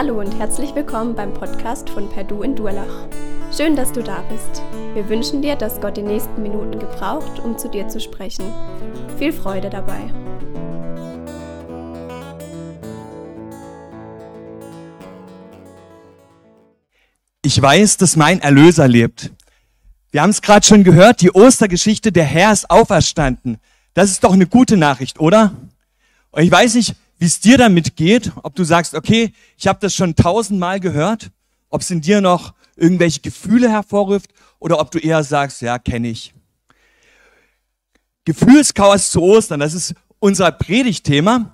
Hallo und herzlich willkommen beim Podcast von Perdu in Durlach. Schön, dass du da bist. Wir wünschen dir, dass Gott die nächsten Minuten gebraucht, um zu dir zu sprechen. Viel Freude dabei. Ich weiß, dass mein Erlöser lebt. Wir haben es gerade schon gehört, die Ostergeschichte, der Herr ist auferstanden. Das ist doch eine gute Nachricht, oder? Und ich weiß nicht, wie es dir damit geht, ob du sagst, okay, ich habe das schon tausendmal gehört, ob es in dir noch irgendwelche Gefühle hervorruft oder ob du eher sagst, ja, kenne ich. Gefühlschaos zu Ostern, das ist unser Predigtthema.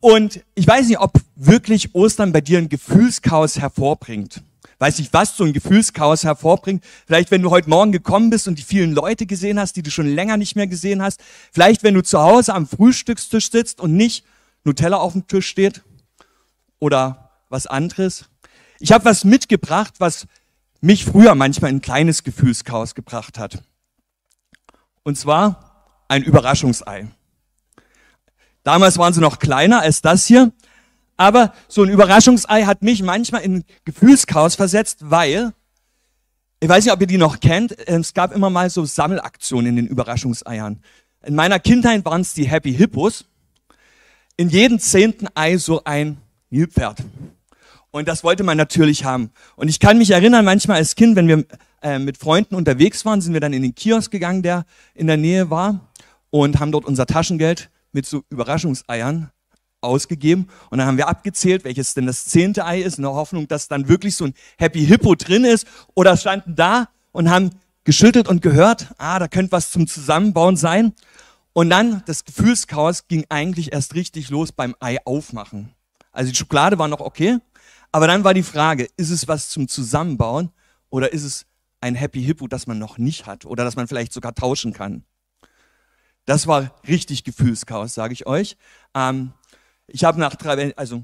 Und ich weiß nicht, ob wirklich Ostern bei dir ein Gefühlschaos hervorbringt. Weiß nicht, was so ein Gefühlschaos hervorbringt. Vielleicht, wenn du heute Morgen gekommen bist und die vielen Leute gesehen hast, die du schon länger nicht mehr gesehen hast. Vielleicht, wenn du zu Hause am Frühstückstisch sitzt und nicht Nutella auf dem Tisch steht oder was anderes. Ich habe was mitgebracht, was mich früher manchmal ein kleines Gefühlschaos gebracht hat. Und zwar ein Überraschungsei. Damals waren sie noch kleiner als das hier, aber so ein Überraschungsei hat mich manchmal in Gefühlschaos versetzt, weil, ich weiß nicht, ob ihr die noch kennt, es gab immer mal so Sammelaktionen in den Überraschungseiern. In meiner Kindheit waren es die Happy Hippos in jedem zehnten Ei so ein Nilpferd. Und das wollte man natürlich haben. Und ich kann mich erinnern, manchmal als Kind, wenn wir äh, mit Freunden unterwegs waren, sind wir dann in den Kiosk gegangen, der in der Nähe war, und haben dort unser Taschengeld mit so Überraschungseiern ausgegeben. Und dann haben wir abgezählt, welches denn das zehnte Ei ist, in der Hoffnung, dass dann wirklich so ein Happy Hippo drin ist. Oder standen da und haben geschüttelt und gehört, ah, da könnte was zum Zusammenbauen sein. Und dann, das Gefühlschaos ging eigentlich erst richtig los beim Ei aufmachen. Also die Schokolade war noch okay, aber dann war die Frage, ist es was zum Zusammenbauen oder ist es ein Happy Hippo, das man noch nicht hat oder das man vielleicht sogar tauschen kann? Das war richtig Gefühlschaos, sage ich euch. Ähm, ich habe nach drei, also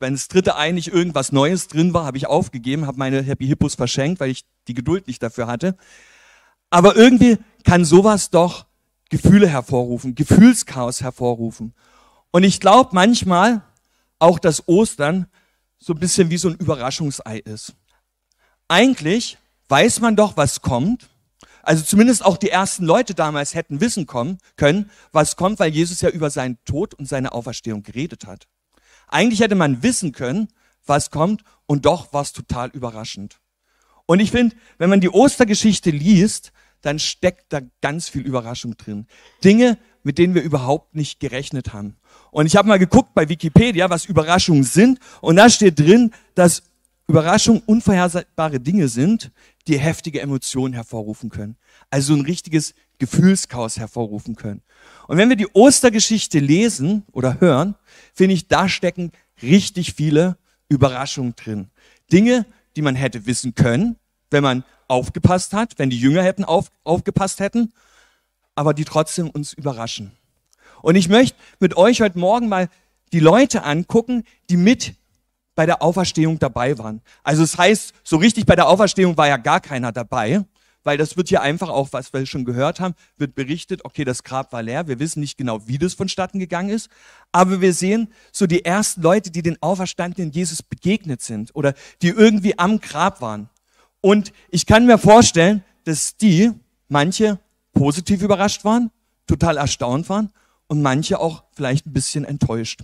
wenn das dritte Ei nicht irgendwas Neues drin war, habe ich aufgegeben, habe meine Happy Hippos verschenkt, weil ich die Geduld nicht dafür hatte. Aber irgendwie kann sowas doch Gefühle hervorrufen, Gefühlschaos hervorrufen. Und ich glaube manchmal auch, dass Ostern so ein bisschen wie so ein Überraschungsei ist. Eigentlich weiß man doch, was kommt. Also zumindest auch die ersten Leute damals hätten wissen kommen, können, was kommt, weil Jesus ja über seinen Tod und seine Auferstehung geredet hat. Eigentlich hätte man wissen können, was kommt und doch war es total überraschend. Und ich finde, wenn man die Ostergeschichte liest, dann steckt da ganz viel Überraschung drin. Dinge, mit denen wir überhaupt nicht gerechnet haben. Und ich habe mal geguckt bei Wikipedia, was Überraschungen sind. Und da steht drin, dass Überraschungen unvorhersehbare Dinge sind, die heftige Emotionen hervorrufen können. Also ein richtiges Gefühlschaos hervorrufen können. Und wenn wir die Ostergeschichte lesen oder hören, finde ich, da stecken richtig viele Überraschungen drin. Dinge, die man hätte wissen können, wenn man aufgepasst hat, wenn die Jünger hätten auf, aufgepasst hätten, aber die trotzdem uns überraschen. Und ich möchte mit euch heute Morgen mal die Leute angucken, die mit bei der Auferstehung dabei waren. Also es das heißt, so richtig bei der Auferstehung war ja gar keiner dabei, weil das wird hier einfach auch, was wir schon gehört haben, wird berichtet, okay, das Grab war leer. Wir wissen nicht genau, wie das vonstatten gegangen ist, aber wir sehen so die ersten Leute, die den Auferstandenen Jesus begegnet sind oder die irgendwie am Grab waren. Und ich kann mir vorstellen, dass die, manche positiv überrascht waren, total erstaunt waren und manche auch vielleicht ein bisschen enttäuscht.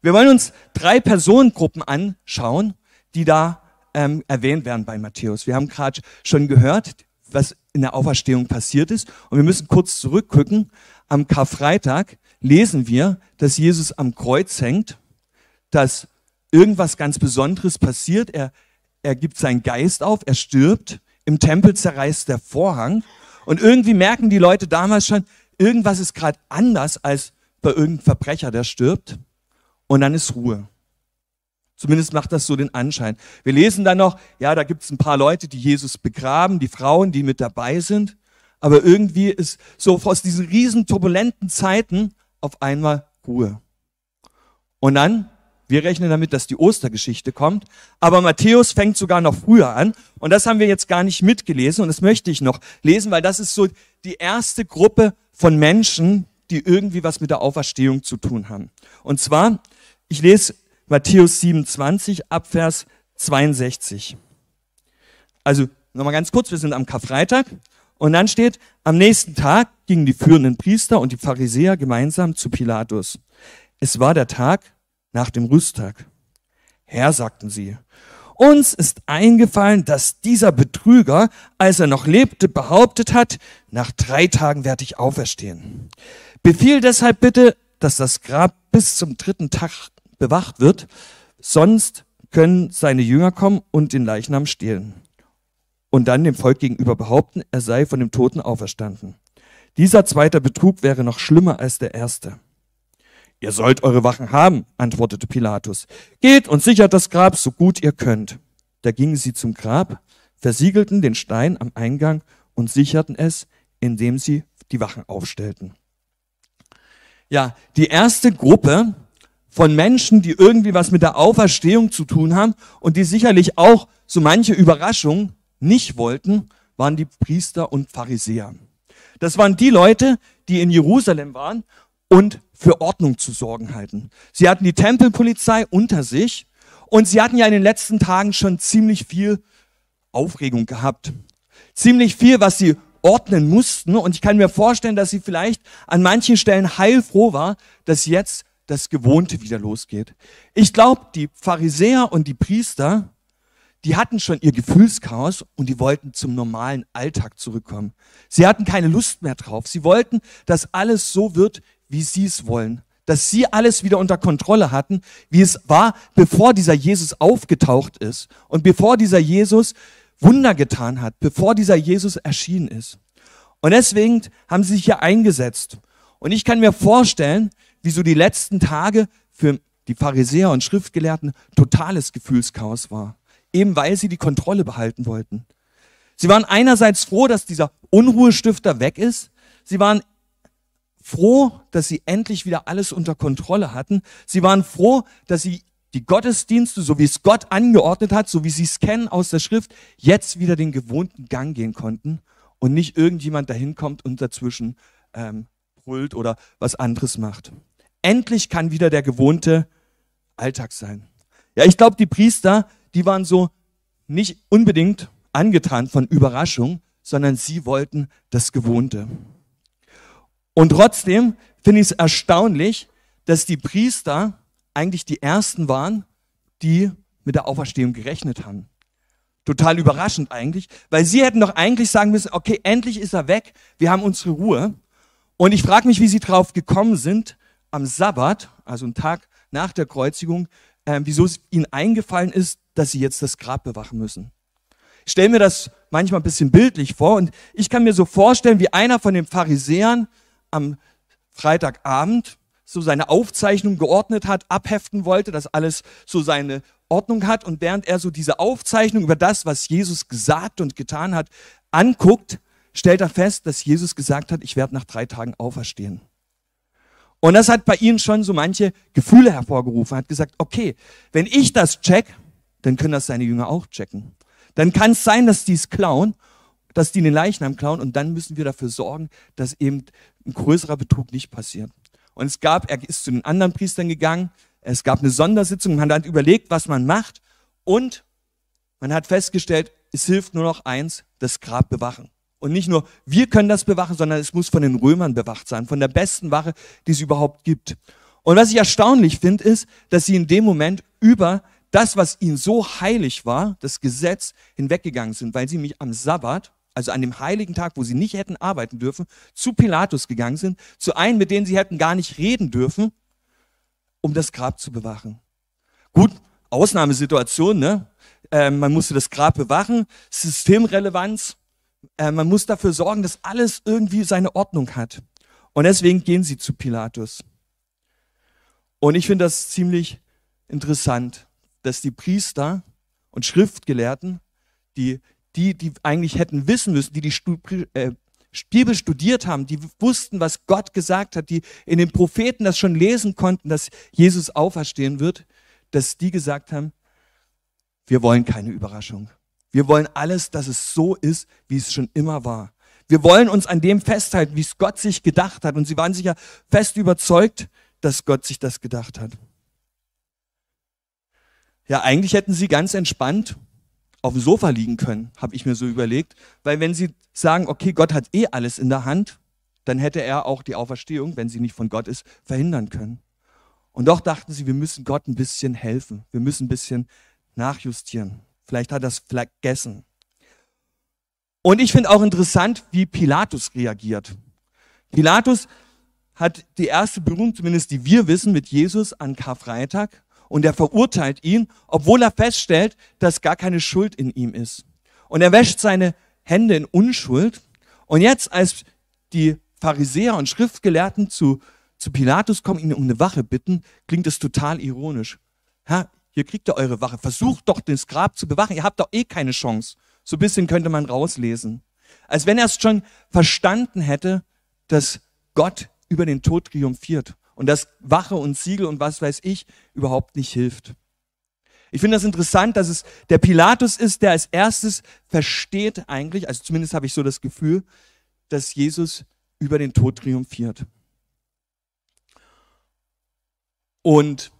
Wir wollen uns drei Personengruppen anschauen, die da ähm, erwähnt werden bei Matthäus. Wir haben gerade schon gehört, was in der Auferstehung passiert ist. Und wir müssen kurz zurückgucken. Am Karfreitag lesen wir, dass Jesus am Kreuz hängt, dass irgendwas ganz Besonderes passiert. Er er gibt seinen Geist auf, er stirbt, im Tempel zerreißt der Vorhang und irgendwie merken die Leute damals schon, irgendwas ist gerade anders als bei irgendeinem Verbrecher, der stirbt und dann ist Ruhe. Zumindest macht das so den Anschein. Wir lesen dann noch, ja, da gibt es ein paar Leute, die Jesus begraben, die Frauen, die mit dabei sind, aber irgendwie ist so aus diesen riesen turbulenten Zeiten auf einmal Ruhe. Und dann wir rechnen damit, dass die Ostergeschichte kommt. Aber Matthäus fängt sogar noch früher an. Und das haben wir jetzt gar nicht mitgelesen. Und das möchte ich noch lesen, weil das ist so die erste Gruppe von Menschen, die irgendwie was mit der Auferstehung zu tun haben. Und zwar, ich lese Matthäus 27 Abvers 62. Also nochmal ganz kurz, wir sind am Karfreitag und dann steht, am nächsten Tag gingen die führenden Priester und die Pharisäer gemeinsam zu Pilatus. Es war der Tag nach dem Rüsttag. Herr, sagten sie, uns ist eingefallen, dass dieser Betrüger, als er noch lebte, behauptet hat, nach drei Tagen werde ich auferstehen. Befiehl deshalb bitte, dass das Grab bis zum dritten Tag bewacht wird, sonst können seine Jünger kommen und den Leichnam stehlen und dann dem Volk gegenüber behaupten, er sei von dem Toten auferstanden. Dieser zweite Betrug wäre noch schlimmer als der erste. Ihr sollt eure Wachen haben, antwortete Pilatus. Geht und sichert das Grab so gut ihr könnt. Da gingen sie zum Grab, versiegelten den Stein am Eingang und sicherten es, indem sie die Wachen aufstellten. Ja, die erste Gruppe von Menschen, die irgendwie was mit der Auferstehung zu tun haben und die sicherlich auch so manche Überraschung nicht wollten, waren die Priester und Pharisäer. Das waren die Leute, die in Jerusalem waren und für Ordnung zu sorgen halten. Sie hatten die Tempelpolizei unter sich und sie hatten ja in den letzten Tagen schon ziemlich viel Aufregung gehabt. Ziemlich viel, was sie ordnen mussten. Und ich kann mir vorstellen, dass sie vielleicht an manchen Stellen heilfroh war, dass jetzt das Gewohnte wieder losgeht. Ich glaube, die Pharisäer und die Priester, die hatten schon ihr Gefühlschaos und die wollten zum normalen Alltag zurückkommen. Sie hatten keine Lust mehr drauf. Sie wollten, dass alles so wird, wie sie es wollen. Dass sie alles wieder unter Kontrolle hatten, wie es war, bevor dieser Jesus aufgetaucht ist und bevor dieser Jesus Wunder getan hat, bevor dieser Jesus erschienen ist. Und deswegen haben sie sich hier eingesetzt. Und ich kann mir vorstellen, wie so die letzten Tage für die Pharisäer und Schriftgelehrten totales Gefühlschaos war. Eben weil sie die Kontrolle behalten wollten. Sie waren einerseits froh, dass dieser Unruhestifter weg ist. Sie waren froh, dass sie endlich wieder alles unter Kontrolle hatten. Sie waren froh, dass sie die Gottesdienste, so wie es Gott angeordnet hat, so wie sie es kennen aus der Schrift, jetzt wieder den gewohnten Gang gehen konnten und nicht irgendjemand dahin kommt und dazwischen ähm, brüllt oder was anderes macht. Endlich kann wieder der gewohnte Alltag sein. Ja, ich glaube, die Priester, die waren so nicht unbedingt angetan von Überraschung, sondern sie wollten das Gewohnte. Und trotzdem finde ich es erstaunlich, dass die Priester eigentlich die ersten waren, die mit der Auferstehung gerechnet haben. Total überraschend eigentlich, weil sie hätten doch eigentlich sagen müssen, okay, endlich ist er weg, wir haben unsere Ruhe. Und ich frage mich, wie sie drauf gekommen sind, am Sabbat, also einen Tag nach der Kreuzigung, äh, wieso es ihnen eingefallen ist, dass sie jetzt das Grab bewachen müssen. Ich stelle mir das manchmal ein bisschen bildlich vor und ich kann mir so vorstellen, wie einer von den Pharisäern am Freitagabend so seine Aufzeichnung geordnet hat, abheften wollte, dass alles so seine Ordnung hat. Und während er so diese Aufzeichnung über das, was Jesus gesagt und getan hat, anguckt, stellt er fest, dass Jesus gesagt hat, ich werde nach drei Tagen auferstehen. Und das hat bei ihnen schon so manche Gefühle hervorgerufen. Er hat gesagt, okay, wenn ich das check, dann können das seine Jünger auch checken. Dann kann es sein, dass die es klauen dass die den Leichnam klauen und dann müssen wir dafür sorgen, dass eben ein größerer Betrug nicht passiert. Und es gab, er ist zu den anderen Priestern gegangen, es gab eine Sondersitzung, man hat überlegt, was man macht und man hat festgestellt, es hilft nur noch eins, das Grab bewachen. Und nicht nur wir können das bewachen, sondern es muss von den Römern bewacht sein, von der besten Wache, die es überhaupt gibt. Und was ich erstaunlich finde, ist, dass sie in dem Moment über das, was ihnen so heilig war, das Gesetz, hinweggegangen sind, weil sie mich am Sabbat also an dem heiligen Tag, wo sie nicht hätten arbeiten dürfen, zu Pilatus gegangen sind, zu einem, mit denen sie hätten gar nicht reden dürfen, um das Grab zu bewachen. Gut, Ausnahmesituation, ne? Äh, man musste das Grab bewachen, Systemrelevanz, äh, man muss dafür sorgen, dass alles irgendwie seine Ordnung hat. Und deswegen gehen sie zu Pilatus. Und ich finde das ziemlich interessant, dass die Priester und Schriftgelehrten, die die, die eigentlich hätten wissen müssen, die die äh, Bibel studiert haben, die wussten, was Gott gesagt hat, die in den Propheten das schon lesen konnten, dass Jesus auferstehen wird, dass die gesagt haben, wir wollen keine Überraschung. Wir wollen alles, dass es so ist, wie es schon immer war. Wir wollen uns an dem festhalten, wie es Gott sich gedacht hat. Und sie waren sicher fest überzeugt, dass Gott sich das gedacht hat. ja, eigentlich hätten sie ganz entspannt auf dem Sofa liegen können, habe ich mir so überlegt. Weil wenn sie sagen, okay, Gott hat eh alles in der Hand, dann hätte er auch die Auferstehung, wenn sie nicht von Gott ist, verhindern können. Und doch dachten sie, wir müssen Gott ein bisschen helfen. Wir müssen ein bisschen nachjustieren. Vielleicht hat er es vergessen. Und ich finde auch interessant, wie Pilatus reagiert. Pilatus hat die erste Berührung, zumindest die wir wissen, mit Jesus an Karfreitag und er verurteilt ihn, obwohl er feststellt, dass gar keine Schuld in ihm ist. Und er wäscht seine Hände in Unschuld. Und jetzt, als die Pharisäer und Schriftgelehrten zu, zu Pilatus kommen, ihn um eine Wache bitten, klingt es total ironisch. Herr, hier kriegt ihr eure Wache. Versucht doch, das Grab zu bewachen. Ihr habt doch eh keine Chance. So ein bisschen könnte man rauslesen. Als wenn er es schon verstanden hätte, dass Gott über den Tod triumphiert und dass Wache und Siegel und was weiß ich überhaupt nicht hilft. Ich finde das interessant, dass es der Pilatus ist, der als erstes versteht eigentlich, also zumindest habe ich so das Gefühl, dass Jesus über den Tod triumphiert. Und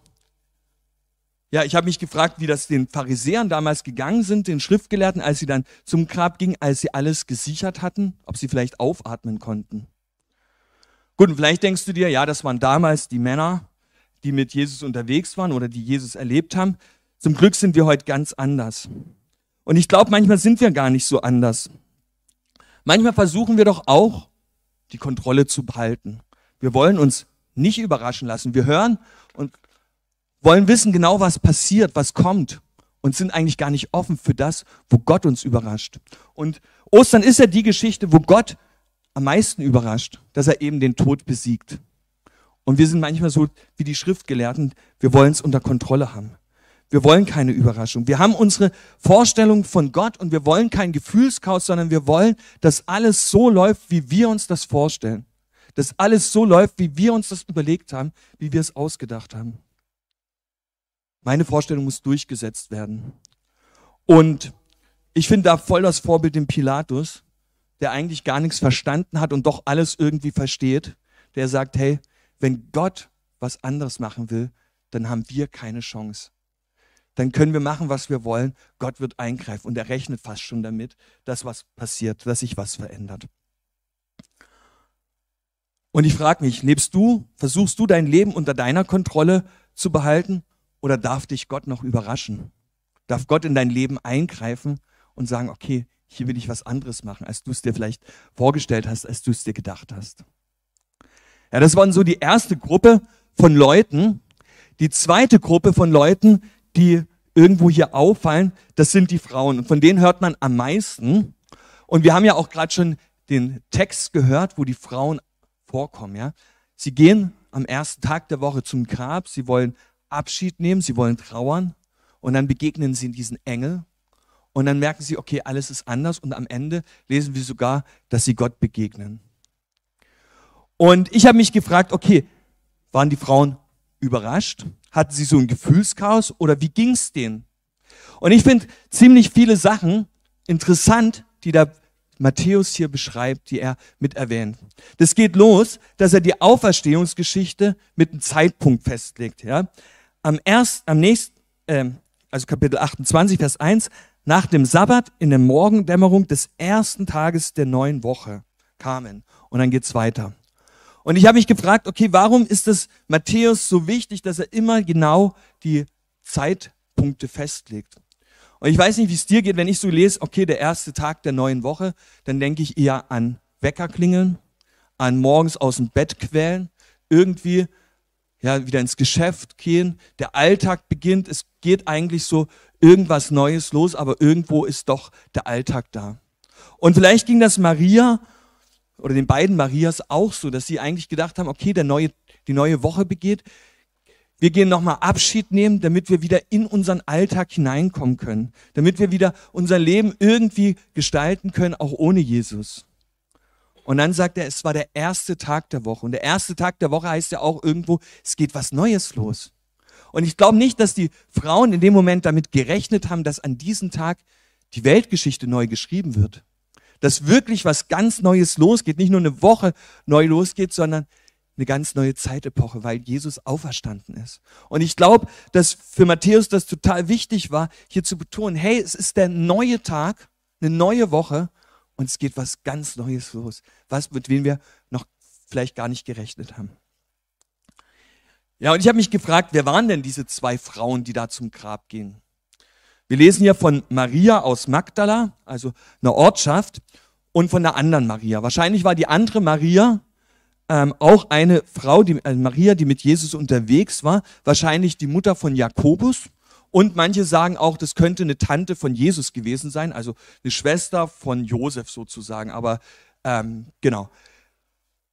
ja, ich habe mich gefragt, wie das den Pharisäern damals gegangen sind, den Schriftgelehrten, als sie dann zum Grab gingen, als sie alles gesichert hatten, ob sie vielleicht aufatmen konnten. Gut, und vielleicht denkst du dir, ja, das waren damals die Männer, die mit Jesus unterwegs waren oder die Jesus erlebt haben. Zum Glück sind wir heute ganz anders. Und ich glaube, manchmal sind wir gar nicht so anders. Manchmal versuchen wir doch auch, die Kontrolle zu behalten. Wir wollen uns nicht überraschen lassen. Wir hören und wollen wissen genau, was passiert, was kommt und sind eigentlich gar nicht offen für das, wo Gott uns überrascht. Und Ostern ist ja die Geschichte, wo Gott am meisten überrascht, dass er eben den Tod besiegt. Und wir sind manchmal so wie die Schriftgelehrten, wir wollen es unter Kontrolle haben. Wir wollen keine Überraschung. Wir haben unsere Vorstellung von Gott und wir wollen kein Gefühlschaos, sondern wir wollen, dass alles so läuft, wie wir uns das vorstellen. Dass alles so läuft, wie wir uns das überlegt haben, wie wir es ausgedacht haben. Meine Vorstellung muss durchgesetzt werden. Und ich finde da voll das Vorbild den Pilatus, der eigentlich gar nichts verstanden hat und doch alles irgendwie versteht, der sagt, hey, wenn Gott was anderes machen will, dann haben wir keine Chance. Dann können wir machen, was wir wollen. Gott wird eingreifen und er rechnet fast schon damit, dass was passiert, dass sich was verändert. Und ich frage mich, lebst du, versuchst du dein Leben unter deiner Kontrolle zu behalten oder darf dich Gott noch überraschen? Darf Gott in dein Leben eingreifen und sagen, okay, hier will ich was anderes machen, als du es dir vielleicht vorgestellt hast, als du es dir gedacht hast. Ja, das waren so die erste Gruppe von Leuten. Die zweite Gruppe von Leuten, die irgendwo hier auffallen, das sind die Frauen. Und von denen hört man am meisten. Und wir haben ja auch gerade schon den Text gehört, wo die Frauen vorkommen. Ja? Sie gehen am ersten Tag der Woche zum Grab, sie wollen Abschied nehmen, sie wollen trauern und dann begegnen sie diesen Engel und dann merken sie, okay, alles ist anders und am Ende lesen wir sogar, dass sie Gott begegnen. Und ich habe mich gefragt, okay, waren die Frauen überrascht? Hatten sie so ein Gefühlschaos oder wie ging es denen? Und ich finde ziemlich viele Sachen interessant, die da Matthäus hier beschreibt, die er mit erwähnt. Das geht los, dass er die Auferstehungsgeschichte mit einem Zeitpunkt festlegt. Ja? Am, erst, am nächsten, äh, also Kapitel 28, Vers 1, nach dem Sabbat in der Morgendämmerung des ersten Tages der neuen Woche kamen. Und dann geht's weiter. Und ich habe mich gefragt, okay, warum ist es Matthäus so wichtig, dass er immer genau die Zeitpunkte festlegt? Und ich weiß nicht, wie es dir geht, wenn ich so lese, okay, der erste Tag der neuen Woche, dann denke ich eher an Weckerklingeln, an morgens aus dem Bett quälen, irgendwie ja, wieder ins Geschäft gehen, der Alltag beginnt, es geht eigentlich so irgendwas Neues los, aber irgendwo ist doch der Alltag da. Und vielleicht ging das Maria oder den beiden Marias auch so, dass sie eigentlich gedacht haben, okay, der neue, die neue Woche begeht, wir gehen nochmal Abschied nehmen, damit wir wieder in unseren Alltag hineinkommen können, damit wir wieder unser Leben irgendwie gestalten können, auch ohne Jesus. Und dann sagt er, es war der erste Tag der Woche. Und der erste Tag der Woche heißt ja auch irgendwo, es geht was Neues los. Und ich glaube nicht, dass die Frauen in dem Moment damit gerechnet haben, dass an diesem Tag die Weltgeschichte neu geschrieben wird. Dass wirklich was ganz Neues losgeht, nicht nur eine Woche neu losgeht, sondern eine ganz neue Zeitepoche, weil Jesus auferstanden ist. Und ich glaube, dass für Matthäus das total wichtig war, hier zu betonen, hey, es ist der neue Tag, eine neue Woche und es geht was ganz Neues los, was mit wem wir noch vielleicht gar nicht gerechnet haben. Ja, und ich habe mich gefragt, wer waren denn diese zwei Frauen, die da zum Grab gingen? Wir lesen hier von Maria aus Magdala, also einer Ortschaft, und von der anderen Maria. Wahrscheinlich war die andere Maria ähm, auch eine Frau, die, äh, Maria, die mit Jesus unterwegs war, wahrscheinlich die Mutter von Jakobus. Und manche sagen auch, das könnte eine Tante von Jesus gewesen sein, also eine Schwester von Josef sozusagen. Aber ähm, genau.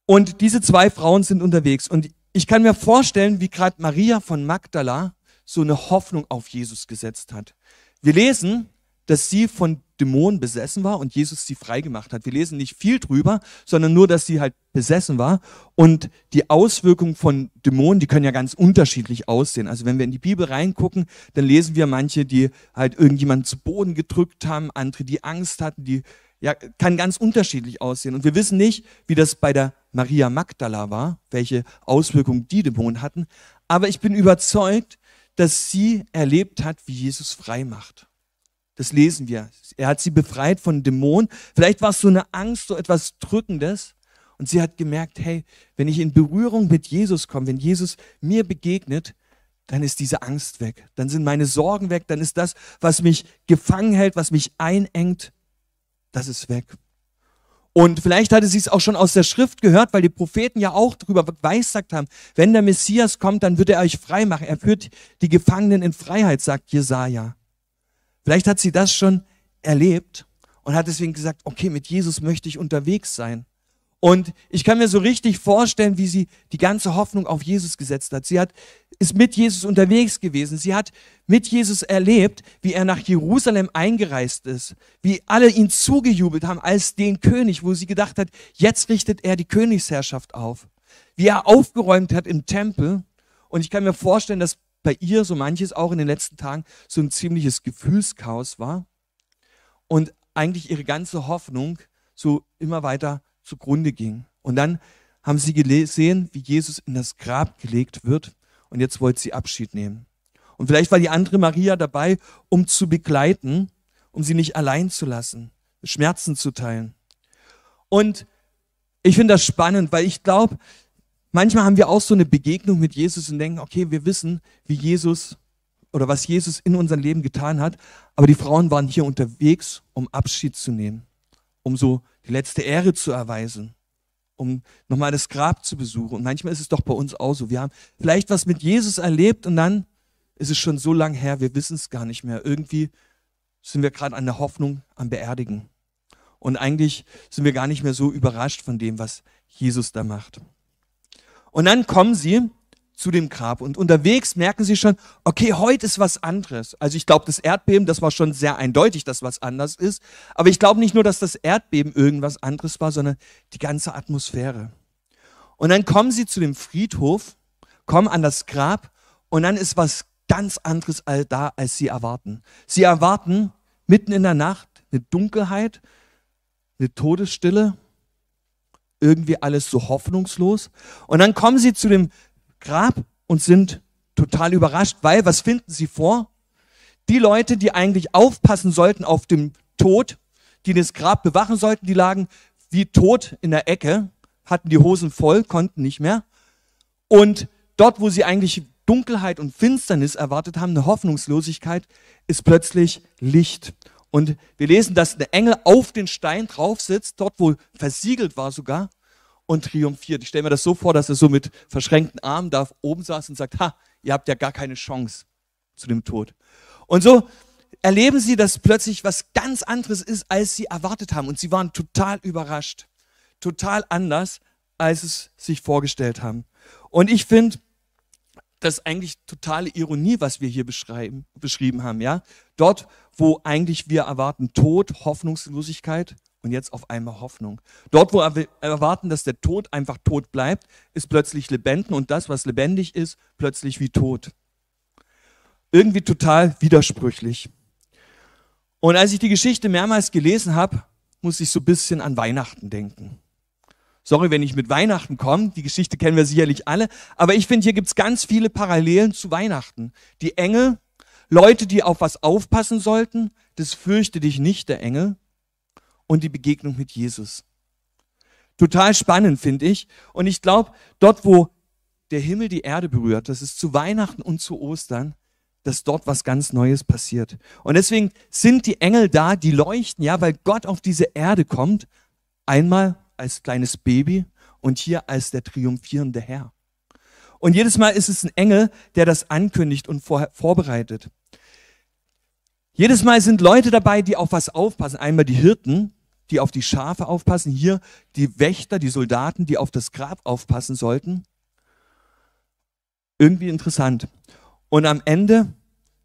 Und diese zwei Frauen sind unterwegs. Und ich kann mir vorstellen, wie gerade Maria von Magdala so eine Hoffnung auf Jesus gesetzt hat. Wir lesen, dass sie von Dämonen besessen war und Jesus sie freigemacht hat. Wir lesen nicht viel drüber, sondern nur, dass sie halt besessen war. Und die Auswirkungen von Dämonen, die können ja ganz unterschiedlich aussehen. Also wenn wir in die Bibel reingucken, dann lesen wir manche, die halt irgendjemanden zu Boden gedrückt haben, andere, die Angst hatten, die ja, kann ganz unterschiedlich aussehen. Und wir wissen nicht, wie das bei der Maria Magdala war, welche Auswirkungen die Dämonen hatten. Aber ich bin überzeugt, dass sie erlebt hat, wie Jesus frei macht. Das lesen wir. Er hat sie befreit von Dämonen. Vielleicht war es so eine Angst, so etwas Drückendes. Und sie hat gemerkt, hey, wenn ich in Berührung mit Jesus komme, wenn Jesus mir begegnet, dann ist diese Angst weg. Dann sind meine Sorgen weg. Dann ist das, was mich gefangen hält, was mich einengt, das ist weg. Und vielleicht hatte sie es auch schon aus der Schrift gehört, weil die Propheten ja auch darüber weissagt haben, wenn der Messias kommt, dann wird er euch frei machen. Er führt die Gefangenen in Freiheit, sagt Jesaja. Vielleicht hat sie das schon erlebt und hat deswegen gesagt, okay, mit Jesus möchte ich unterwegs sein. Und ich kann mir so richtig vorstellen, wie sie die ganze Hoffnung auf Jesus gesetzt hat. Sie hat, ist mit Jesus unterwegs gewesen. Sie hat mit Jesus erlebt, wie er nach Jerusalem eingereist ist, wie alle ihn zugejubelt haben als den König, wo sie gedacht hat, jetzt richtet er die Königsherrschaft auf. Wie er aufgeräumt hat im Tempel. Und ich kann mir vorstellen, dass bei ihr so manches auch in den letzten Tagen so ein ziemliches Gefühlschaos war und eigentlich ihre ganze Hoffnung so immer weiter zugrunde ging. Und dann haben sie gesehen, wie Jesus in das Grab gelegt wird und jetzt wollte sie Abschied nehmen. Und vielleicht war die andere Maria dabei, um zu begleiten, um sie nicht allein zu lassen, Schmerzen zu teilen. Und ich finde das spannend, weil ich glaube, manchmal haben wir auch so eine Begegnung mit Jesus und denken, okay, wir wissen, wie Jesus oder was Jesus in unserem Leben getan hat, aber die Frauen waren hier unterwegs, um Abschied zu nehmen, um so die letzte Ehre zu erweisen, um nochmal das Grab zu besuchen. Und manchmal ist es doch bei uns auch so. Wir haben vielleicht was mit Jesus erlebt und dann ist es schon so lang her, wir wissen es gar nicht mehr. Irgendwie sind wir gerade an der Hoffnung am Beerdigen. Und eigentlich sind wir gar nicht mehr so überrascht von dem, was Jesus da macht. Und dann kommen sie zu dem Grab. Und unterwegs merken sie schon, okay, heute ist was anderes. Also ich glaube, das Erdbeben, das war schon sehr eindeutig, dass was anders ist. Aber ich glaube nicht nur, dass das Erdbeben irgendwas anderes war, sondern die ganze Atmosphäre. Und dann kommen sie zu dem Friedhof, kommen an das Grab und dann ist was ganz anderes da, als sie erwarten. Sie erwarten mitten in der Nacht eine Dunkelheit, eine Todesstille, irgendwie alles so hoffnungslos. Und dann kommen sie zu dem Grab und sind total überrascht, weil was finden sie vor? Die Leute, die eigentlich aufpassen sollten auf dem Tod, die das Grab bewachen sollten, die lagen wie tot in der Ecke, hatten die Hosen voll, konnten nicht mehr. Und dort, wo sie eigentlich Dunkelheit und Finsternis erwartet haben, eine Hoffnungslosigkeit, ist plötzlich Licht. Und wir lesen, dass der Engel auf den Stein drauf sitzt, dort wo versiegelt war sogar, und triumphiert. Ich stelle mir das so vor, dass er so mit verschränkten Armen da oben saß und sagt, ha, ihr habt ja gar keine Chance zu dem Tod. Und so erleben sie, dass plötzlich was ganz anderes ist, als sie erwartet haben. Und sie waren total überrascht. Total anders, als es sich vorgestellt haben. Und ich finde, das ist eigentlich totale Ironie, was wir hier beschreiben, beschrieben haben, ja. Dort, wo eigentlich wir erwarten Tod, Hoffnungslosigkeit und jetzt auf einmal Hoffnung. Dort, wo wir erwarten, dass der Tod einfach tot bleibt, ist plötzlich Lebenden und das, was lebendig ist, plötzlich wie tot. Irgendwie total widersprüchlich. Und als ich die Geschichte mehrmals gelesen habe, muss ich so ein bisschen an Weihnachten denken. Sorry, wenn ich mit Weihnachten komme, die Geschichte kennen wir sicherlich alle, aber ich finde, hier gibt's ganz viele Parallelen zu Weihnachten. Die Engel, Leute, die auf was aufpassen sollten, das fürchte dich nicht, der Engel, und die Begegnung mit Jesus. Total spannend, finde ich. Und ich glaube, dort, wo der Himmel die Erde berührt, das ist zu Weihnachten und zu Ostern, dass dort was ganz Neues passiert. Und deswegen sind die Engel da, die leuchten, ja, weil Gott auf diese Erde kommt, einmal als kleines Baby und hier als der triumphierende Herr. Und jedes Mal ist es ein Engel, der das ankündigt und vor, vorbereitet. Jedes Mal sind Leute dabei, die auf was aufpassen. Einmal die Hirten, die auf die Schafe aufpassen. Hier die Wächter, die Soldaten, die auf das Grab aufpassen sollten. Irgendwie interessant. Und am Ende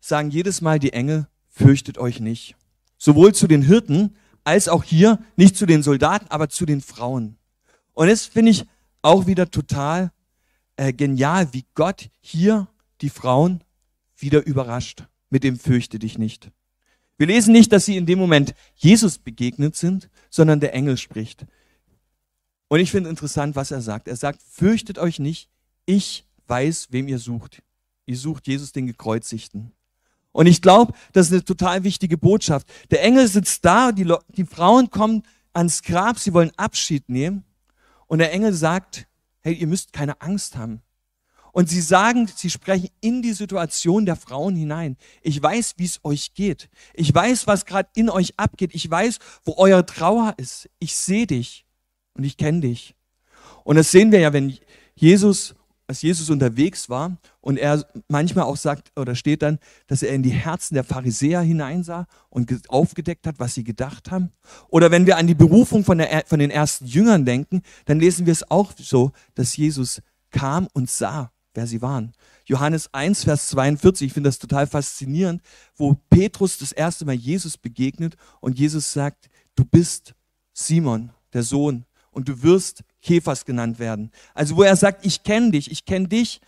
sagen jedes Mal die Engel, fürchtet euch nicht. Sowohl zu den Hirten als auch hier, nicht zu den Soldaten, aber zu den Frauen. Und das finde ich auch wieder total äh, genial, wie Gott hier die Frauen wieder überrascht mit dem Fürchte dich nicht. Wir lesen nicht, dass sie in dem Moment Jesus begegnet sind, sondern der Engel spricht. Und ich finde interessant, was er sagt. Er sagt, fürchtet euch nicht, ich weiß, wem ihr sucht. Ihr sucht Jesus den Gekreuzigten. Und ich glaube, das ist eine total wichtige Botschaft. Der Engel sitzt da, die, die Frauen kommen ans Grab, sie wollen Abschied nehmen. Und der Engel sagt, hey, ihr müsst keine Angst haben. Und sie sagen, sie sprechen in die Situation der Frauen hinein. Ich weiß, wie es euch geht. Ich weiß, was gerade in euch abgeht. Ich weiß, wo eure Trauer ist. Ich sehe dich und ich kenne dich. Und das sehen wir ja, wenn Jesus als Jesus unterwegs war und er manchmal auch sagt oder steht dann, dass er in die Herzen der Pharisäer hineinsah und aufgedeckt hat, was sie gedacht haben. Oder wenn wir an die Berufung von, der, von den ersten Jüngern denken, dann lesen wir es auch so, dass Jesus kam und sah, wer sie waren. Johannes 1, Vers 42, ich finde das total faszinierend, wo Petrus das erste Mal Jesus begegnet und Jesus sagt, du bist Simon, der Sohn, und du wirst Käfers genannt werden. Also wo er sagt, ich kenne dich, ich kenne dich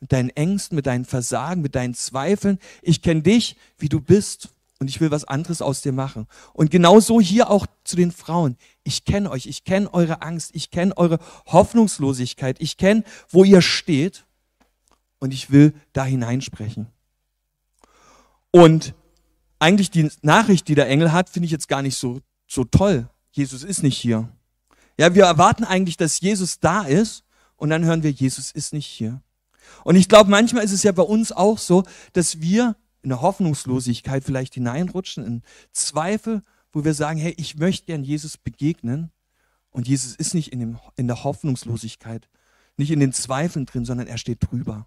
mit deinen Ängsten, mit deinen Versagen, mit deinen Zweifeln. Ich kenne dich, wie du bist und ich will was anderes aus dir machen. Und genauso hier auch zu den Frauen. Ich kenne euch, ich kenne eure Angst, ich kenne eure Hoffnungslosigkeit, ich kenne, wo ihr steht und ich will da hineinsprechen. Und eigentlich die Nachricht, die der Engel hat, finde ich jetzt gar nicht so, so toll. Jesus ist nicht hier. Ja, wir erwarten eigentlich, dass Jesus da ist und dann hören wir, Jesus ist nicht hier. Und ich glaube, manchmal ist es ja bei uns auch so, dass wir in eine Hoffnungslosigkeit vielleicht hineinrutschen, in Zweifel, wo wir sagen, hey, ich möchte gern Jesus begegnen. Und Jesus ist nicht in, dem, in der Hoffnungslosigkeit, nicht in den Zweifeln drin, sondern er steht drüber.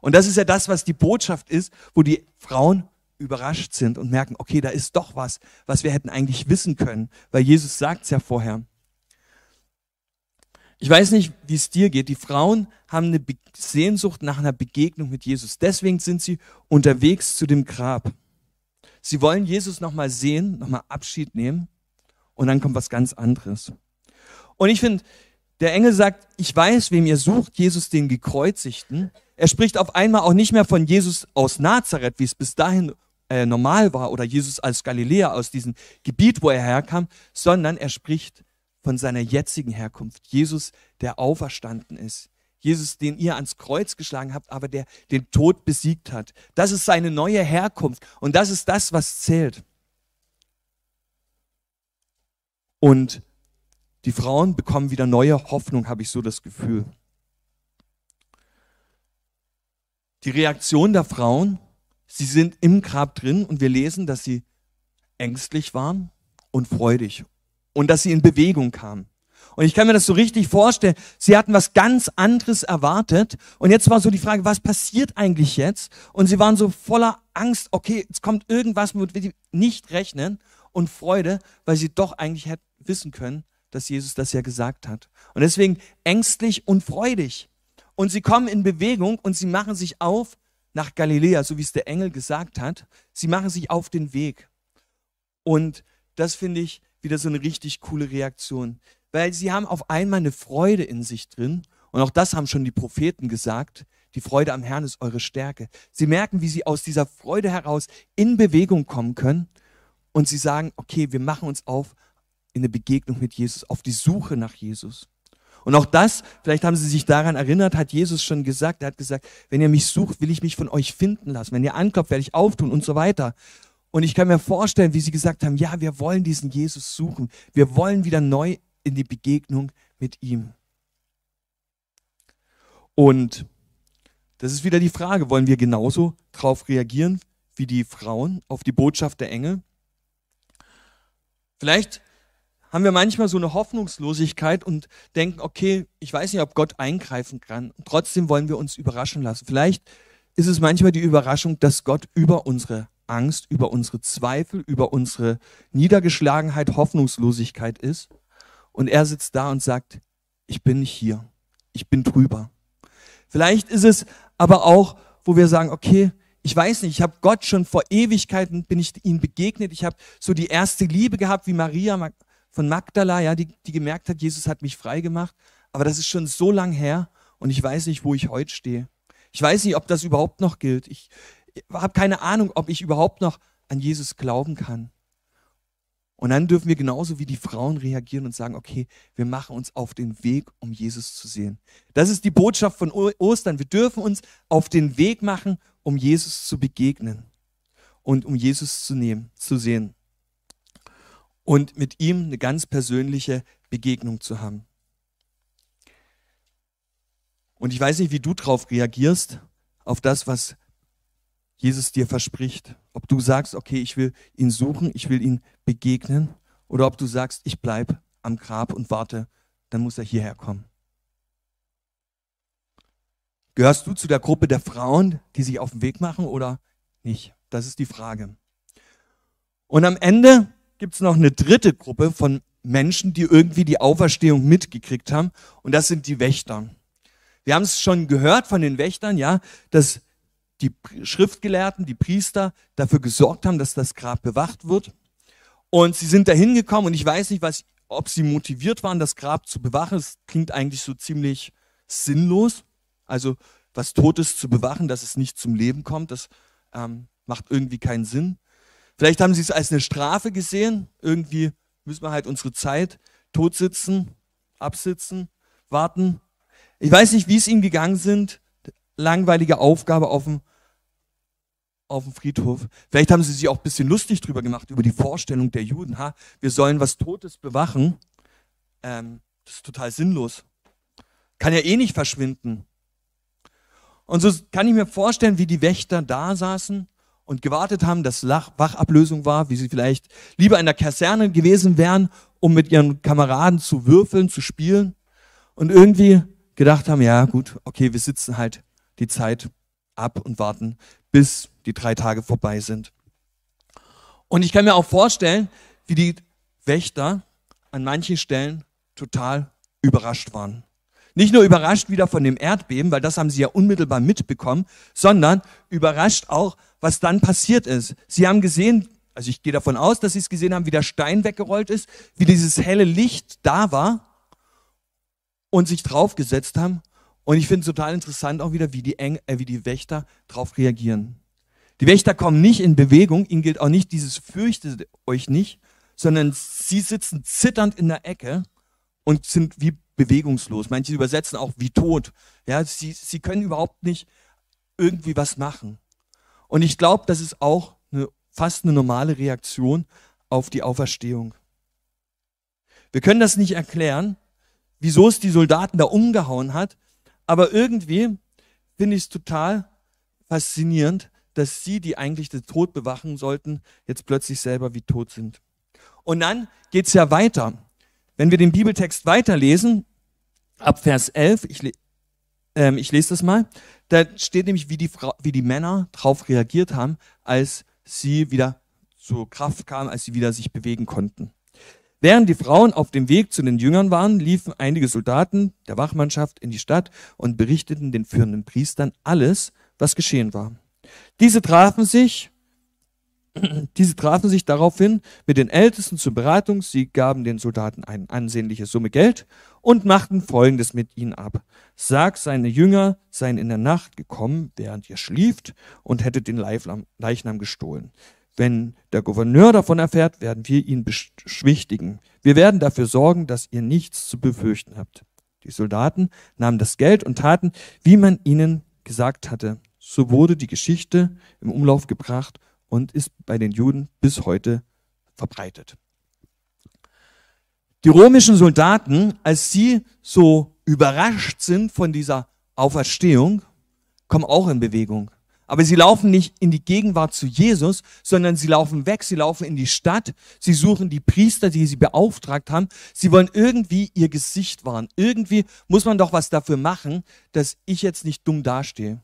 Und das ist ja das, was die Botschaft ist, wo die Frauen überrascht sind und merken, okay, da ist doch was, was wir hätten eigentlich wissen können, weil Jesus sagt es ja vorher. Ich weiß nicht, wie es dir geht. Die Frauen haben eine Sehnsucht nach einer Begegnung mit Jesus. Deswegen sind sie unterwegs zu dem Grab. Sie wollen Jesus nochmal sehen, nochmal Abschied nehmen und dann kommt was ganz anderes. Und ich finde, der Engel sagt, ich weiß, wem ihr sucht, Jesus den Gekreuzigten. Er spricht auf einmal auch nicht mehr von Jesus aus Nazareth, wie es bis dahin äh, normal war, oder Jesus als Galiläer aus diesem Gebiet, wo er herkam, sondern er spricht von seiner jetzigen Herkunft. Jesus, der auferstanden ist. Jesus, den ihr ans Kreuz geschlagen habt, aber der den Tod besiegt hat. Das ist seine neue Herkunft und das ist das, was zählt. Und die Frauen bekommen wieder neue Hoffnung, habe ich so das Gefühl. Die Reaktion der Frauen, sie sind im Grab drin und wir lesen, dass sie ängstlich waren und freudig und dass sie in Bewegung kamen. Und ich kann mir das so richtig vorstellen. Sie hatten was ganz anderes erwartet. Und jetzt war so die Frage, was passiert eigentlich jetzt? Und sie waren so voller Angst. Okay, jetzt kommt irgendwas, womit wir nicht rechnen. Und Freude, weil sie doch eigentlich hätten wissen können, dass Jesus das ja gesagt hat. Und deswegen ängstlich und freudig. Und sie kommen in Bewegung und sie machen sich auf nach Galiläa, so wie es der Engel gesagt hat. Sie machen sich auf den Weg. Und das finde ich wieder so eine richtig coole Reaktion. Weil sie haben auf einmal eine Freude in sich drin. Und auch das haben schon die Propheten gesagt. Die Freude am Herrn ist eure Stärke. Sie merken, wie sie aus dieser Freude heraus in Bewegung kommen können. Und sie sagen, okay, wir machen uns auf in eine Begegnung mit Jesus, auf die Suche nach Jesus. Und auch das, vielleicht haben sie sich daran erinnert, hat Jesus schon gesagt. Er hat gesagt, wenn ihr mich sucht, will ich mich von euch finden lassen. Wenn ihr anklopft, werde ich auftun und so weiter. Und ich kann mir vorstellen, wie sie gesagt haben, ja, wir wollen diesen Jesus suchen. Wir wollen wieder neu in die Begegnung mit ihm. Und das ist wieder die Frage, wollen wir genauso darauf reagieren wie die Frauen auf die Botschaft der Engel? Vielleicht haben wir manchmal so eine Hoffnungslosigkeit und denken, okay, ich weiß nicht, ob Gott eingreifen kann. Und trotzdem wollen wir uns überraschen lassen. Vielleicht ist es manchmal die Überraschung, dass Gott über unsere Angst, über unsere Zweifel, über unsere Niedergeschlagenheit, Hoffnungslosigkeit ist. Und er sitzt da und sagt, ich bin nicht hier, ich bin drüber. Vielleicht ist es aber auch, wo wir sagen, okay, ich weiß nicht, ich habe Gott schon vor Ewigkeiten, bin ich ihm begegnet, ich habe so die erste Liebe gehabt wie Maria von Magdala, ja, die, die gemerkt hat, Jesus hat mich frei gemacht. Aber das ist schon so lang her und ich weiß nicht, wo ich heute stehe. Ich weiß nicht, ob das überhaupt noch gilt. Ich habe keine Ahnung, ob ich überhaupt noch an Jesus glauben kann. Und dann dürfen wir genauso wie die Frauen reagieren und sagen, okay, wir machen uns auf den Weg, um Jesus zu sehen. Das ist die Botschaft von Ostern. Wir dürfen uns auf den Weg machen, um Jesus zu begegnen und um Jesus zu nehmen, zu sehen und mit ihm eine ganz persönliche Begegnung zu haben. Und ich weiß nicht, wie du darauf reagierst, auf das, was Jesus dir verspricht. Ob du sagst, okay, ich will ihn suchen, ich will ihn begegnen, oder ob du sagst, ich bleibe am Grab und warte, dann muss er hierher kommen. Gehörst du zu der Gruppe der Frauen, die sich auf den Weg machen oder nicht? Das ist die Frage. Und am Ende gibt es noch eine dritte Gruppe von Menschen, die irgendwie die Auferstehung mitgekriegt haben. Und das sind die Wächter. Wir haben es schon gehört von den Wächtern, ja, dass die Schriftgelehrten, die Priester dafür gesorgt haben, dass das Grab bewacht wird. Und sie sind dahin gekommen und ich weiß nicht, was, ob sie motiviert waren, das Grab zu bewachen. Es klingt eigentlich so ziemlich sinnlos. Also was Totes zu bewachen, dass es nicht zum Leben kommt, das ähm, macht irgendwie keinen Sinn. Vielleicht haben sie es als eine Strafe gesehen. Irgendwie müssen wir halt unsere Zeit tot sitzen, absitzen, warten. Ich weiß nicht, wie es ihnen gegangen sind. Langweilige Aufgabe auf dem, auf dem Friedhof. Vielleicht haben sie sich auch ein bisschen lustig drüber gemacht, über die Vorstellung der Juden. Ha, wir sollen was Totes bewachen. Ähm, das ist total sinnlos. Kann ja eh nicht verschwinden. Und so kann ich mir vorstellen, wie die Wächter da saßen und gewartet haben, dass Wachablösung war, wie sie vielleicht lieber in der Kaserne gewesen wären, um mit ihren Kameraden zu würfeln, zu spielen und irgendwie gedacht haben, ja gut, okay, wir sitzen halt die Zeit ab und warten, bis die drei Tage vorbei sind. Und ich kann mir auch vorstellen, wie die Wächter an manchen Stellen total überrascht waren. Nicht nur überrascht wieder von dem Erdbeben, weil das haben sie ja unmittelbar mitbekommen, sondern überrascht auch, was dann passiert ist. Sie haben gesehen, also ich gehe davon aus, dass sie es gesehen haben, wie der Stein weggerollt ist, wie dieses helle Licht da war und sich draufgesetzt haben. Und ich finde es total interessant auch wieder, wie die, Eng äh, wie die Wächter darauf reagieren. Die Wächter kommen nicht in Bewegung, ihnen gilt auch nicht dieses fürchtet euch nicht, sondern sie sitzen zitternd in der Ecke und sind wie bewegungslos. Manche übersetzen auch wie tot. Ja, sie, sie können überhaupt nicht irgendwie was machen. Und ich glaube, das ist auch eine, fast eine normale Reaktion auf die Auferstehung. Wir können das nicht erklären, wieso es die Soldaten da umgehauen hat, aber irgendwie finde ich es total faszinierend, dass sie, die eigentlich den Tod bewachen sollten, jetzt plötzlich selber wie tot sind. Und dann geht es ja weiter. Wenn wir den Bibeltext weiterlesen, ab Vers 11, ich, ähm, ich lese das mal, da steht nämlich, wie die, Frau, wie die Männer darauf reagiert haben, als sie wieder zur Kraft kamen, als sie wieder sich bewegen konnten. Während die Frauen auf dem Weg zu den Jüngern waren, liefen einige Soldaten der Wachmannschaft in die Stadt und berichteten den führenden Priestern alles, was geschehen war. Diese trafen sich diese trafen sich daraufhin mit den Ältesten zur Beratung. Sie gaben den Soldaten eine ansehnliche Summe Geld und machten Folgendes mit ihnen ab. Sag, seine Jünger seien in der Nacht gekommen, während ihr schlieft, und hättet den Leichnam gestohlen. Wenn der Gouverneur davon erfährt, werden wir ihn beschwichtigen. Wir werden dafür sorgen, dass ihr nichts zu befürchten habt. Die Soldaten nahmen das Geld und taten, wie man ihnen gesagt hatte. So wurde die Geschichte im Umlauf gebracht und ist bei den Juden bis heute verbreitet. Die römischen Soldaten, als sie so überrascht sind von dieser Auferstehung, kommen auch in Bewegung. Aber sie laufen nicht in die Gegenwart zu Jesus, sondern sie laufen weg, sie laufen in die Stadt, sie suchen die Priester, die sie beauftragt haben. Sie wollen irgendwie ihr Gesicht wahren. Irgendwie muss man doch was dafür machen, dass ich jetzt nicht dumm dastehe.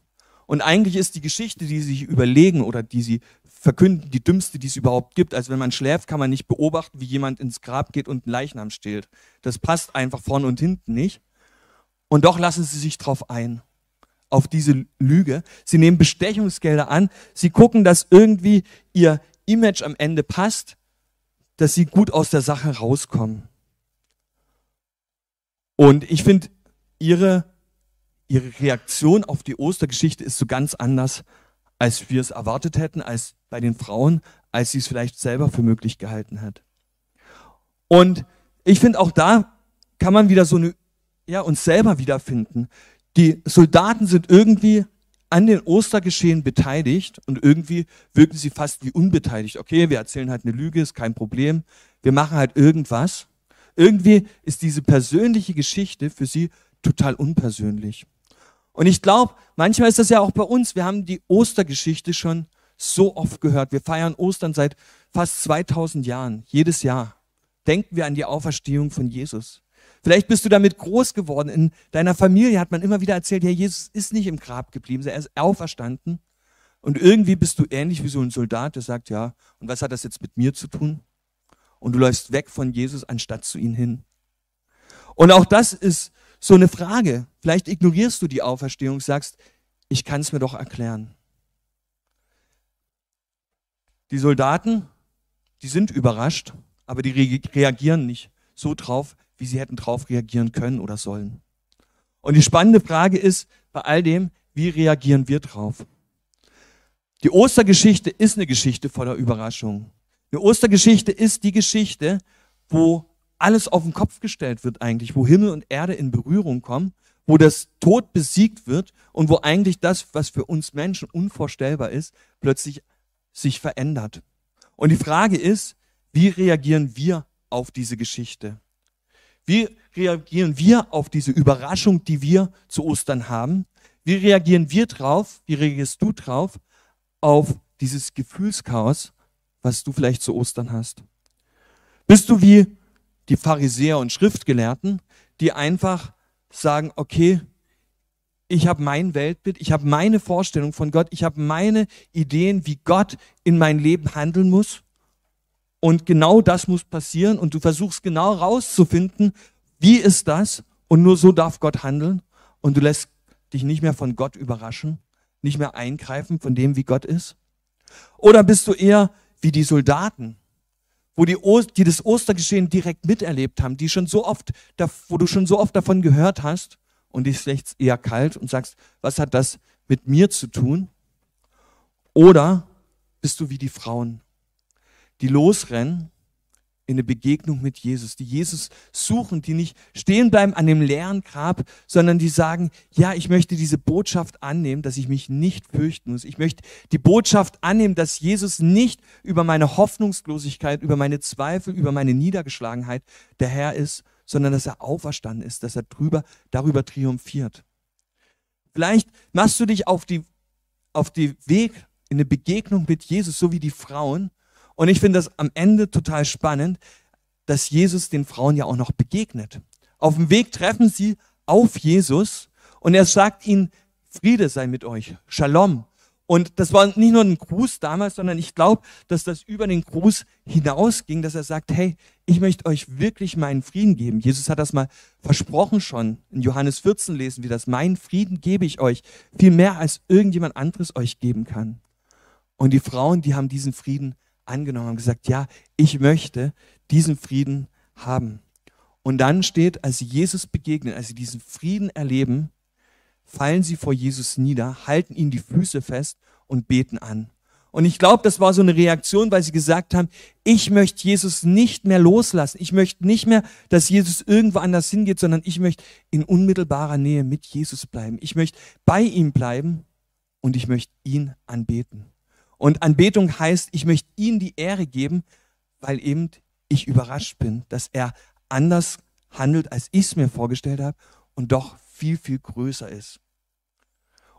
Und eigentlich ist die Geschichte, die sie sich überlegen oder die sie verkünden, die dümmste, die es überhaupt gibt. Also wenn man schläft, kann man nicht beobachten, wie jemand ins Grab geht und einen Leichnam stehlt. Das passt einfach vorne und hinten nicht. Und doch lassen sie sich drauf ein auf diese Lüge. Sie nehmen Bestechungsgelder an. Sie gucken, dass irgendwie ihr Image am Ende passt, dass sie gut aus der Sache rauskommen. Und ich finde, ihre, ihre Reaktion auf die Ostergeschichte ist so ganz anders, als wir es erwartet hätten, als bei den Frauen, als sie es vielleicht selber für möglich gehalten hat. Und ich finde, auch da kann man wieder so eine, ja, uns selber wiederfinden. Die Soldaten sind irgendwie an den Ostergeschehen beteiligt und irgendwie wirken sie fast wie unbeteiligt. Okay, wir erzählen halt eine Lüge, ist kein Problem. Wir machen halt irgendwas. Irgendwie ist diese persönliche Geschichte für sie total unpersönlich. Und ich glaube, manchmal ist das ja auch bei uns. Wir haben die Ostergeschichte schon so oft gehört. Wir feiern Ostern seit fast 2000 Jahren, jedes Jahr. Denken wir an die Auferstehung von Jesus. Vielleicht bist du damit groß geworden. In deiner Familie hat man immer wieder erzählt, ja, Jesus ist nicht im Grab geblieben, er ist auferstanden. Und irgendwie bist du ähnlich wie so ein Soldat, der sagt, ja, und was hat das jetzt mit mir zu tun? Und du läufst weg von Jesus anstatt zu ihm hin. Und auch das ist so eine Frage. Vielleicht ignorierst du die Auferstehung, sagst, ich kann es mir doch erklären. Die Soldaten, die sind überrascht, aber die reagieren nicht so drauf, wie sie hätten darauf reagieren können oder sollen. Und die spannende Frage ist bei all dem, wie reagieren wir drauf? Die Ostergeschichte ist eine Geschichte voller Überraschungen. Eine Ostergeschichte ist die Geschichte, wo alles auf den Kopf gestellt wird eigentlich, wo Himmel und Erde in Berührung kommen, wo das Tod besiegt wird und wo eigentlich das, was für uns Menschen unvorstellbar ist, plötzlich sich verändert. Und die Frage ist, wie reagieren wir auf diese Geschichte? Wie reagieren wir auf diese Überraschung, die wir zu Ostern haben? Wie reagieren wir drauf? Wie reagierst du drauf auf dieses Gefühlschaos, was du vielleicht zu Ostern hast? Bist du wie die Pharisäer und Schriftgelehrten, die einfach sagen, okay, ich habe mein Weltbild, ich habe meine Vorstellung von Gott, ich habe meine Ideen, wie Gott in mein Leben handeln muss und genau das muss passieren und du versuchst genau rauszufinden, wie ist das und nur so darf Gott handeln und du lässt dich nicht mehr von Gott überraschen, nicht mehr eingreifen von dem, wie Gott ist? Oder bist du eher wie die Soldaten, wo die, die das Ostergeschehen direkt miterlebt haben, die schon so oft, wo du schon so oft davon gehört hast und dich schlägt eher kalt und sagst, was hat das mit mir zu tun? Oder bist du wie die Frauen, die losrennen in eine Begegnung mit Jesus, die Jesus suchen, die nicht stehen bleiben an dem leeren Grab, sondern die sagen, ja, ich möchte diese Botschaft annehmen, dass ich mich nicht fürchten muss. Ich möchte die Botschaft annehmen, dass Jesus nicht über meine Hoffnungslosigkeit, über meine Zweifel, über meine Niedergeschlagenheit der Herr ist, sondern dass er auferstanden ist, dass er drüber, darüber triumphiert. Vielleicht machst du dich auf die, auf die Weg in eine Begegnung mit Jesus, so wie die Frauen, und ich finde das am Ende total spannend, dass Jesus den Frauen ja auch noch begegnet. Auf dem Weg treffen sie auf Jesus und er sagt ihnen, Friede sei mit euch, Shalom. Und das war nicht nur ein Gruß damals, sondern ich glaube, dass das über den Gruß hinausging, dass er sagt, hey, ich möchte euch wirklich meinen Frieden geben. Jesus hat das mal versprochen schon. In Johannes 14 lesen wir das. Meinen Frieden gebe ich euch, viel mehr als irgendjemand anderes euch geben kann. Und die Frauen, die haben diesen Frieden angenommen, haben gesagt, ja, ich möchte diesen Frieden haben. Und dann steht, als sie Jesus begegnen, als sie diesen Frieden erleben, fallen sie vor Jesus nieder, halten ihn die Füße fest und beten an. Und ich glaube, das war so eine Reaktion, weil sie gesagt haben, ich möchte Jesus nicht mehr loslassen. Ich möchte nicht mehr, dass Jesus irgendwo anders hingeht, sondern ich möchte in unmittelbarer Nähe mit Jesus bleiben. Ich möchte bei ihm bleiben und ich möchte ihn anbeten. Und Anbetung heißt, ich möchte ihm die Ehre geben, weil eben ich überrascht bin, dass er anders handelt, als ich es mir vorgestellt habe und doch viel, viel größer ist.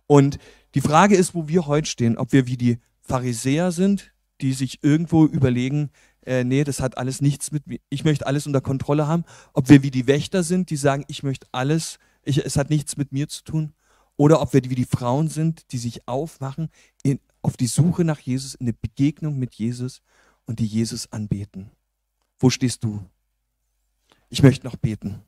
Und die Frage ist, wo wir heute stehen, ob wir wie die Pharisäer sind, die sich irgendwo überlegen, äh, nee, das hat alles nichts mit mir, ich möchte alles unter Kontrolle haben, ob wir wie die Wächter sind, die sagen, ich möchte alles, ich, es hat nichts mit mir zu tun, oder ob wir wie die Frauen sind, die sich aufmachen in, auf die Suche nach Jesus, in eine Begegnung mit Jesus und die Jesus anbeten. Wo stehst du? Ich möchte noch beten.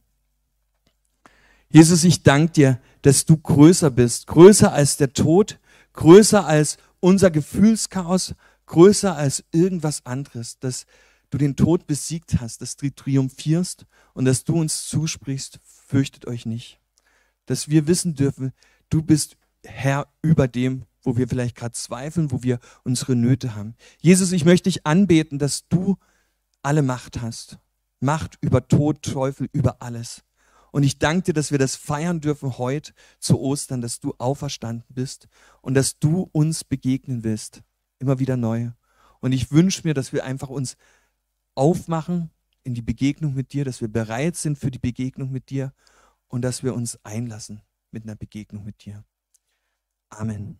Jesus, ich danke dir, dass du größer bist, größer als der Tod, größer als unser Gefühlschaos, größer als irgendwas anderes, dass du den Tod besiegt hast, dass du triumphierst und dass du uns zusprichst, fürchtet euch nicht. Dass wir wissen dürfen, du bist Herr über dem, wo wir vielleicht gerade zweifeln, wo wir unsere Nöte haben. Jesus, ich möchte dich anbeten, dass du alle Macht hast. Macht über Tod, Teufel, über alles. Und ich danke dir, dass wir das feiern dürfen heute zu Ostern, dass du auferstanden bist und dass du uns begegnen willst. Immer wieder neu. Und ich wünsche mir, dass wir einfach uns aufmachen in die Begegnung mit dir, dass wir bereit sind für die Begegnung mit dir und dass wir uns einlassen mit einer Begegnung mit dir. Amen.